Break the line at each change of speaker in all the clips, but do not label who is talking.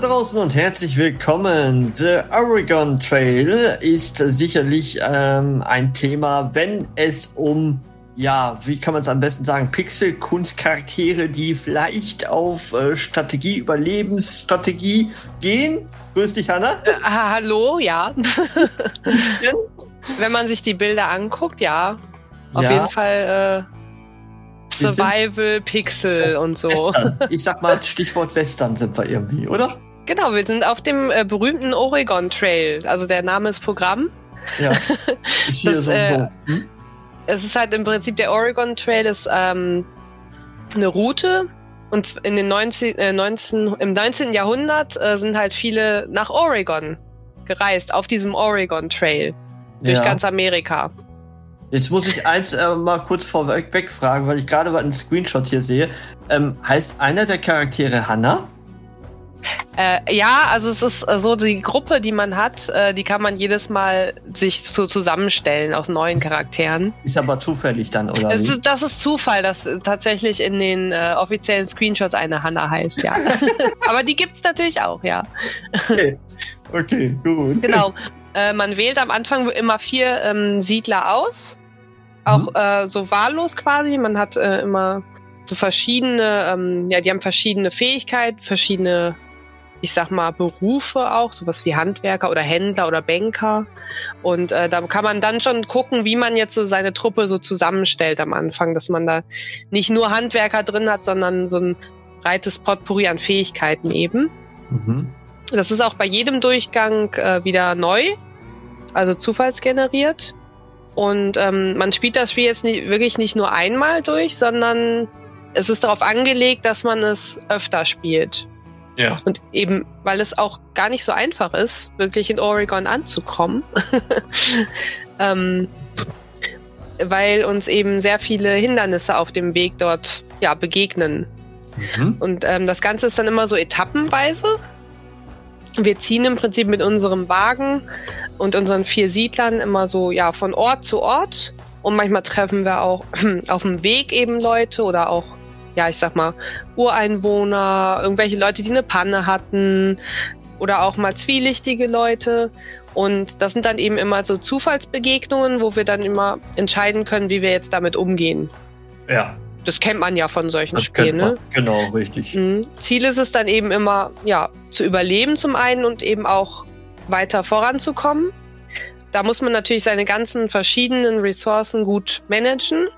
Da draußen und herzlich willkommen. The Oregon Trail ist sicherlich ähm, ein Thema, wenn es um, ja, wie kann man es am besten sagen, Pixel-Kunstcharaktere, die vielleicht auf äh, Strategie, Überlebensstrategie gehen. Grüß dich, Hanna.
Äh, hallo, ja. wenn man sich die Bilder anguckt, ja. Auf ja. jeden Fall äh, Survival, Pixel und so.
Western. Ich sag mal, Stichwort Western sind wir irgendwie, oder?
Genau, wir sind auf dem äh, berühmten Oregon Trail. Also der Name ist Programm.
Ja. Ist hier das, so, äh, so. Hm?
Es ist halt im Prinzip der Oregon Trail ist ähm, eine Route. Und in den 19, äh, 19, im 19. Jahrhundert äh, sind halt viele nach Oregon gereist, auf diesem Oregon Trail. Durch ja. ganz Amerika.
Jetzt muss ich eins äh, mal kurz vorweg wegfragen, weil ich gerade einen Screenshot hier sehe. Ähm, heißt einer der Charaktere Hannah?
Äh, ja, also es ist äh, so, die Gruppe, die man hat, äh, die kann man jedes Mal sich so zusammenstellen aus neuen Charakteren.
Ist aber zufällig dann, oder?
Das ist, das ist Zufall, dass tatsächlich in den äh, offiziellen Screenshots eine Hannah heißt, ja. aber die gibt's natürlich auch, ja.
Okay, okay gut.
Genau. Äh, man wählt am Anfang immer vier ähm, Siedler aus. Auch äh, so wahllos quasi. Man hat immer so verschiedene, ähm, ja, die haben verschiedene Fähigkeiten, verschiedene, ich sag mal, Berufe auch, sowas wie Handwerker oder Händler oder Banker. Und äh, da kann man dann schon gucken, wie man jetzt so seine Truppe so zusammenstellt am Anfang, dass man da nicht nur Handwerker drin hat, sondern so ein breites Potpourri an Fähigkeiten eben. Mhm. Das ist auch bei jedem Durchgang äh, wieder neu, also zufallsgeneriert. Und ähm, man spielt das Spiel jetzt nicht, wirklich nicht nur einmal durch, sondern es ist darauf angelegt, dass man es öfter spielt.
Ja.
Und eben, weil es auch gar nicht so einfach ist, wirklich in Oregon anzukommen. ähm, weil uns eben sehr viele Hindernisse auf dem Weg dort ja, begegnen. Mhm. Und ähm, das Ganze ist dann immer so etappenweise. Wir ziehen im Prinzip mit unserem Wagen und unseren vier Siedlern immer so ja von Ort zu Ort. Und manchmal treffen wir auch auf dem Weg eben Leute oder auch, ja, ich sag mal, Ureinwohner, irgendwelche Leute, die eine Panne hatten oder auch mal zwielichtige Leute. Und das sind dann eben immer so Zufallsbegegnungen, wo wir dann immer entscheiden können, wie wir jetzt damit umgehen.
Ja.
Das kennt man ja von solchen das Spielen, ne?
Genau, richtig.
Mhm. Ziel ist es dann eben immer, ja, zu überleben zum einen und eben auch weiter voranzukommen. Da muss man natürlich seine ganzen verschiedenen Ressourcen gut managen.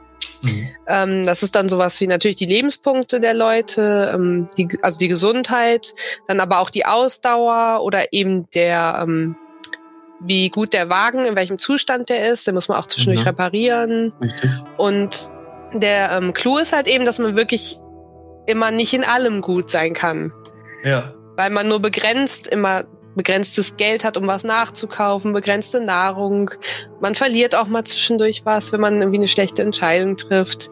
Mhm. Ähm, das ist dann sowas wie natürlich die Lebenspunkte der Leute, ähm, die, also die Gesundheit, dann aber auch die Ausdauer oder eben der, ähm, wie gut der Wagen, in welchem Zustand der ist, den muss man auch zwischendurch mhm. reparieren.
Richtig.
Und der ähm, Clou ist halt eben, dass man wirklich immer nicht in allem gut sein kann.
Ja.
Weil man nur begrenzt immer begrenztes Geld hat, um was nachzukaufen, begrenzte Nahrung. Man verliert auch mal zwischendurch was, wenn man irgendwie eine schlechte Entscheidung trifft.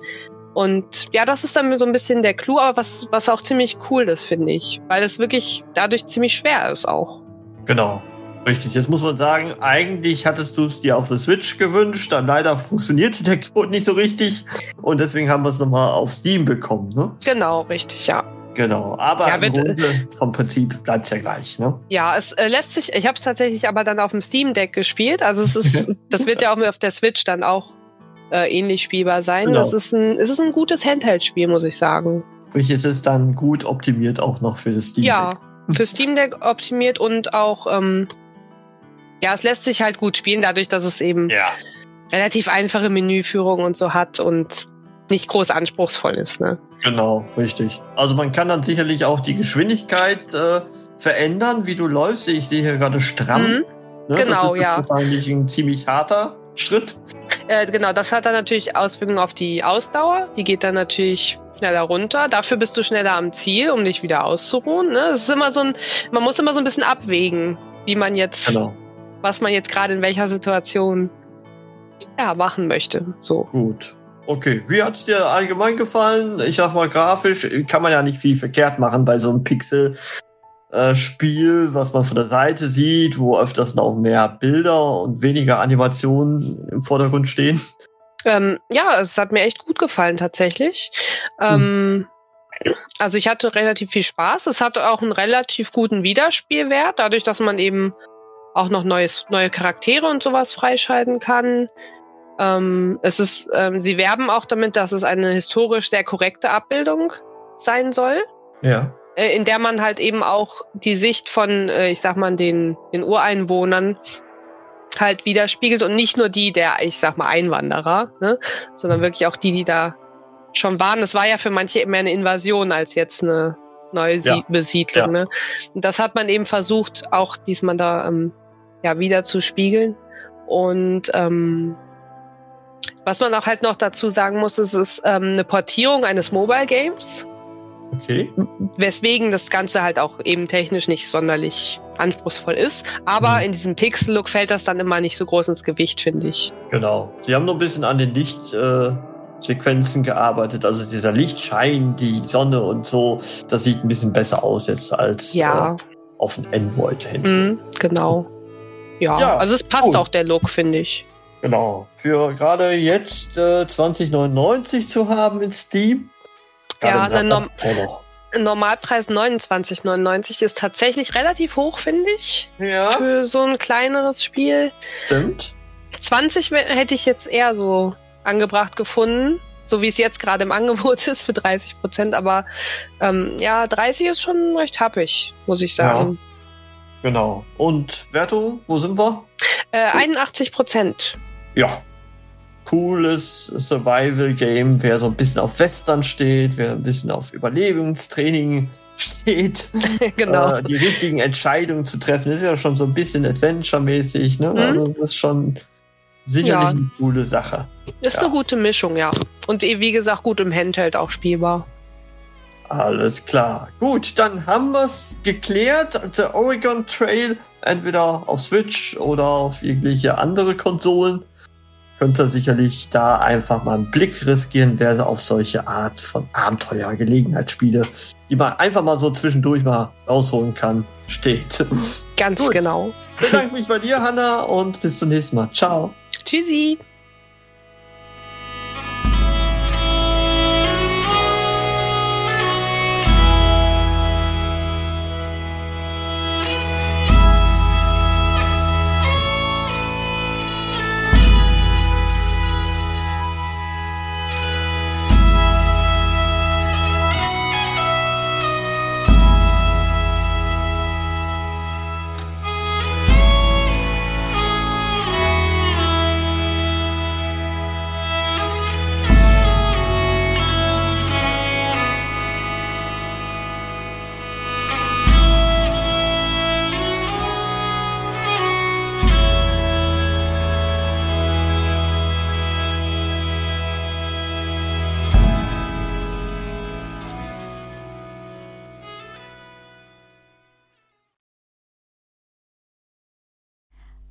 Und ja, das ist dann so ein bisschen der Clou, aber was, was auch ziemlich cool ist, finde ich. Weil es wirklich dadurch ziemlich schwer ist auch.
Genau. Richtig, jetzt muss man sagen, eigentlich hattest du es dir auf der Switch gewünscht, dann leider funktionierte der Code nicht so richtig und deswegen haben wir es nochmal auf Steam bekommen, ne?
Genau, richtig, ja.
Genau, aber
ja,
im Grunde vom Prinzip bleibt es ja gleich, ne?
Ja, es äh, lässt sich, ich habe es tatsächlich aber dann auf dem Steam Deck gespielt, also es ist, das wird ja auch auf der Switch dann auch äh, ähnlich spielbar sein. Genau. Das ist ein, es ist ein gutes Handheld-Spiel, muss ich sagen.
Sprich, es ist dann gut optimiert auch noch für das Steam Deck.
Ja, für Steam Deck optimiert und auch ähm, ja, es lässt sich halt gut spielen, dadurch, dass es eben
ja.
relativ einfache Menüführung und so hat und nicht groß anspruchsvoll ist. Ne?
Genau, richtig. Also man kann dann sicherlich auch die Geschwindigkeit äh, verändern, wie du läufst. Ich sehe hier gerade stramm. Mhm.
Ne? Genau,
das ist
ja.
wahrscheinlich ein ziemlich harter Schritt.
Äh, genau, das hat dann natürlich Auswirkungen auf die Ausdauer. Die geht dann natürlich schneller runter. Dafür bist du schneller am Ziel, um dich wieder auszuruhen. Ne? Das ist immer so ein, man muss immer so ein bisschen abwägen, wie man jetzt, genau. was man jetzt gerade in welcher Situation ja, machen möchte. So.
Gut. Okay, wie hat es dir allgemein gefallen? Ich sag mal, grafisch kann man ja nicht viel verkehrt machen bei so einem Pixel. Äh, was man von der Seite sieht, wo öfters noch mehr Bilder und weniger Animationen im Vordergrund stehen.
Ähm, ja, es hat mir echt gut gefallen tatsächlich. Ähm, hm. Also ich hatte relativ viel Spaß. Es hatte auch einen relativ guten Wiederspielwert, dadurch, dass man eben auch noch neues, neue Charaktere und sowas freischalten kann. Ähm, es ist, ähm, sie werben auch damit, dass es eine historisch sehr korrekte Abbildung sein soll.
Ja.
Äh, in der man halt eben auch die Sicht von, äh, ich sag mal, den, den Ureinwohnern halt widerspiegelt und nicht nur die der, ich sag mal, Einwanderer, ne, sondern wirklich auch die, die da schon waren. Das war ja für manche mehr eine Invasion als jetzt eine neue ja. Besiedlung. Ja. Ne? Und das hat man eben versucht, auch diesmal da ähm, ja wieder zu spiegeln. Und ähm, was man auch halt noch dazu sagen muss, ist, es ist ähm, eine Portierung eines Mobile Games.
Okay.
Weswegen das Ganze halt auch eben technisch nicht sonderlich anspruchsvoll ist. Aber mhm. in diesem Pixel-Look fällt das dann immer nicht so groß ins Gewicht, finde ich.
Genau. Sie haben noch ein bisschen an den Lichtsequenzen äh, gearbeitet. Also dieser Lichtschein, die Sonne und so, das sieht ein bisschen besser aus jetzt als
ja. äh,
auf dem Android-Handy.
Mhm, genau. Ja, ja, also es passt cool. auch der Look, finde ich.
Genau. Für gerade jetzt äh, 2099 zu haben in Steam.
Ja, ein Norm Normalpreis 29,99 ist tatsächlich relativ hoch, finde ich.
Ja.
Für so ein kleineres Spiel.
Stimmt.
20 hätte ich jetzt eher so angebracht gefunden. So wie es jetzt gerade im Angebot ist für 30 Prozent. Aber ähm, ja, 30 ist schon recht happig, muss ich sagen.
Ja. Genau. Und Wertung, wo sind wir?
Äh, 81 Prozent
ja, cooles Survival-Game, wer so ein bisschen auf Western steht, wer ein bisschen auf Überlebungstraining steht,
genau.
Äh, die richtigen Entscheidungen zu treffen, ist ja schon so ein bisschen Adventure-mäßig, ne? Mhm. Also es ist schon sicherlich ja. eine coole Sache.
Ist ja. eine gute Mischung, ja. Und wie gesagt, gut im Handheld auch spielbar.
Alles klar. Gut, dann haben wir es geklärt. Der Oregon Trail entweder auf Switch oder auf jegliche andere Konsolen könnte sicherlich da einfach mal einen Blick riskieren, wer auf solche Art von Abenteuer, Gelegenheitsspiele, die man einfach mal so zwischendurch mal rausholen kann, steht.
Ganz Gut. genau.
Ich bedanke mich bei dir, Hanna, und bis zum nächsten Mal. Ciao.
Tschüssi.